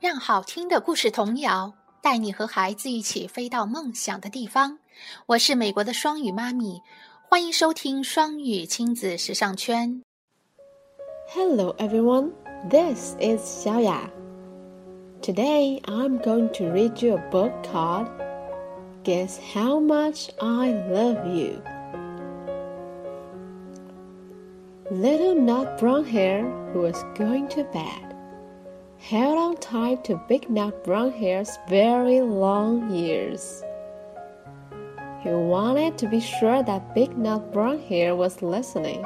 让好听的故事童谣带你和孩子一起飞到梦想的地方。我是美国的双语妈咪，欢迎收听双语亲子时尚圈。Hello everyone, this is Xiaoya. Today I'm going to read you a book called Guess How Much I Love You. Little Nut Brown Hare was going to bed held on tight to big nut brown hare's very long ears. He wanted to be sure that big nut brown hare was listening.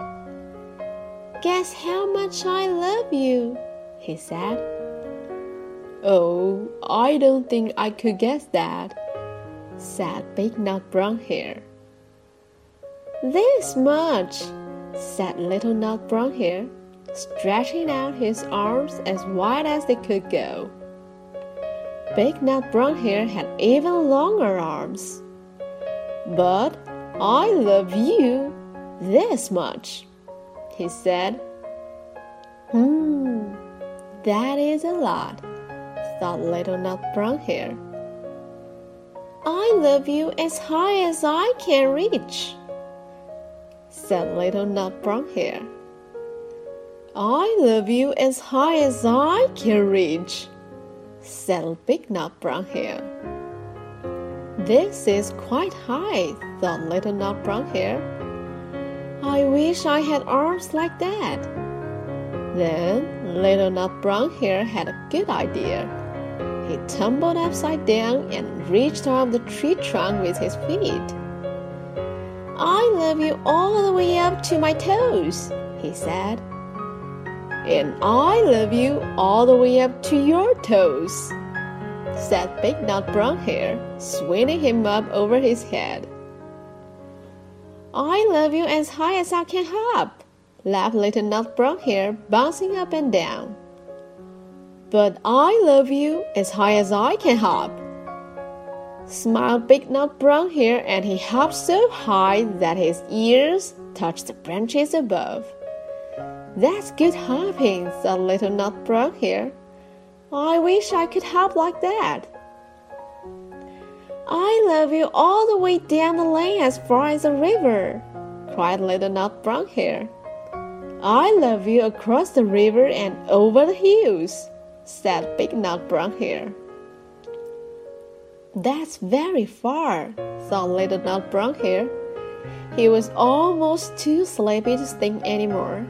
Guess how much I love you, he said. Oh, I don't think I could guess that, said Big Nut Brown Hare. This much, said Little Nut Brown Hare, stretching out his arms as wide as they could go. Big Nut Brown Hare had even longer arms. But I love you this much, he said. Hmm, that is a lot, thought Little Nut Brown Hare. I love you as high as I can reach, said Little Nut Brown Hare. I love you as high as I can reach, said Big Nut Brown Hare. This is quite high, thought Little Nut Brown Hare. I wish I had arms like that. Then Little Nut Brown Hare had a good idea. He tumbled upside down and reached out the tree trunk with his feet. I love you all the way up to my toes, he said. And I love you all the way up to your toes, said Big Nut Brown Hare, swinging him up over his head. I love you as high as I can hop, laughed Little Nut Brown Hare, bouncing up and down. But I love you as high as I can hop, smiled Big Nut Brown Hare, and he hopped so high that his ears touched the branches above. That's good hopping, said Little Nut Brown Hare. I wish I could hop like that. I love you all the way down the lane as far as the river, cried Little Nut Brown Hare. I love you across the river and over the hills, said Big Nut Brown Hare. That's very far, thought Little Nut Brown Hare. He was almost too sleepy to think anymore.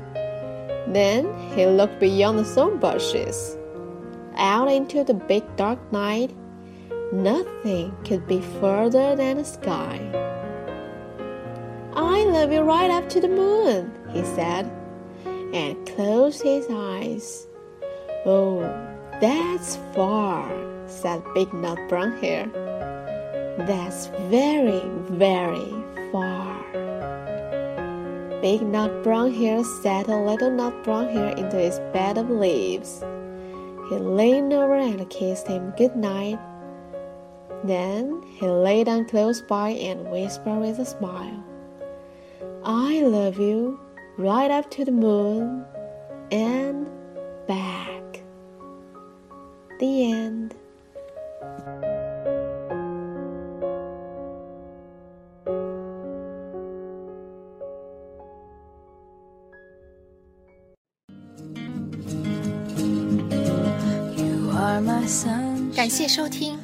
Then he looked beyond the thorn bushes, out into the big dark night. Nothing could be further than the sky. I love you right up to the moon, he said, and closed his eyes. Oh, that's far, said Big Nut Brown Hare. That's very, very far. Big Nut Brown Hare settled Little Nut Brown Hare into his bed of leaves. He leaned over and kissed him good night. Then he lay down close by and whispered with a smile, I love you right up to the moon and back. The end. 感谢收听。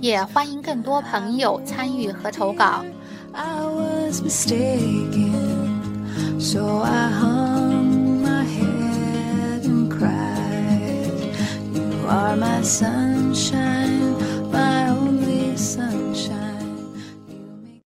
也欢迎更多朋友参与和投稿 are my sunshine